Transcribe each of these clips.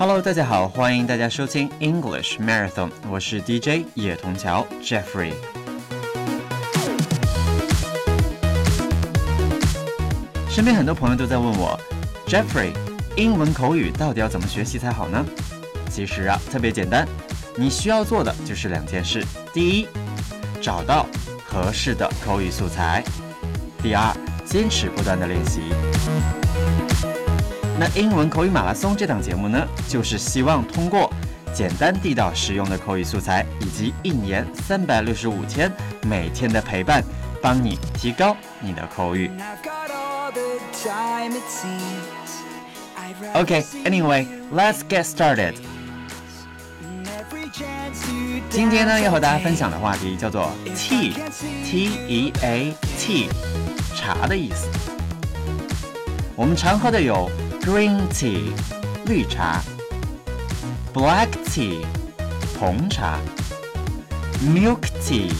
Hello，大家好，欢迎大家收听 English Marathon，我是 DJ 叶童桥 Jeffrey。身边很多朋友都在问我，Jeffrey，英文口语到底要怎么学习才好呢？其实啊，特别简单，你需要做的就是两件事：第一，找到合适的口语素材；第二，坚持不断的练习。那英文口语马拉松这档节目呢，就是希望通过简单地道、实用的口语素材，以及一年三百六十五天每天的陪伴，帮你提高你的口语。Okay，anyway，let's get started。今天呢，要和大家分享的话题叫做 tea，T E A T，茶的意思。我们常喝的有。Green tea，绿茶；Black tea，红茶；Milk tea，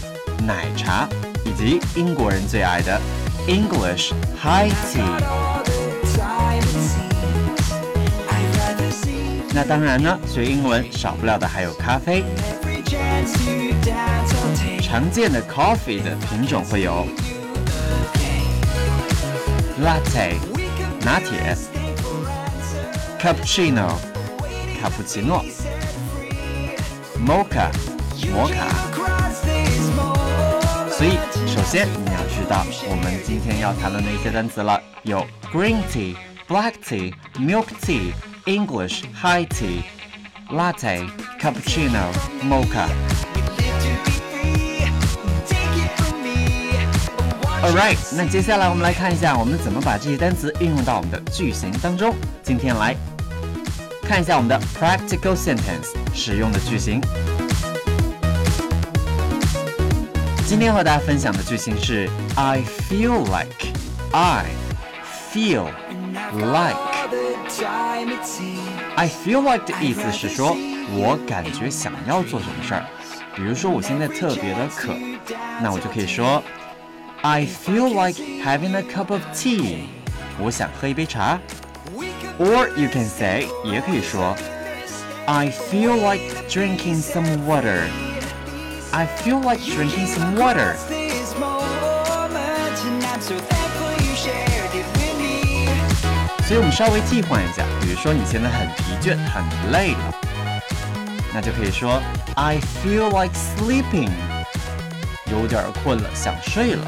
奶茶；以及英国人最爱的 English High tea。那当然呢，学英文少不了的还有咖啡。常见的 coffee 的品种会有 Latte，拿铁。 cappuccino，卡布奇诺，mocha，摩卡。所以，首先你要知道我们今天要谈论的一些单词了，有 green tea、black tea、milk tea、English high tea、latte、cappuccino、mocha。Alright，那接下来我们来看一下，我们怎么把这些单词运用到我们的句型当中。今天来看一下我们的 practical sentence 使用的句型。今天和大家分享的句型是 I feel like I feel like I feel like 的意思是说我感觉想要做什么事儿。比如说我现在特别的渴，那我就可以说。I feel like having a cup of tea. 我想喝一杯茶。Or you can say，也可以说，I feel like drinking some water. I feel like drinking some water. 所以我们稍微替换一下，比如说你现在很疲倦、很累了，那就可以说 I feel like sleeping，有点困了，想睡了。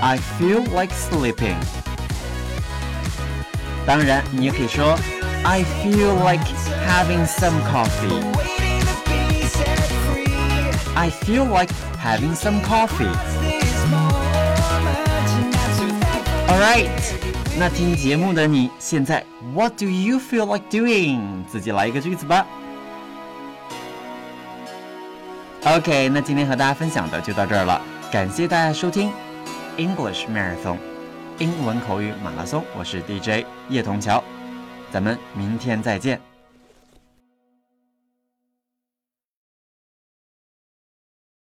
I feel like sleeping。当然，你也可以说 I feel like having some coffee。I feel like having some coffee。All right，那听节目的你现在 What do you feel like doing？自己来一个句子吧。OK，那今天和大家分享的就到这儿了，感谢大家收听。 English Marathon，英文口语马拉松，我是 DJ 叶童桥，咱们明天再见。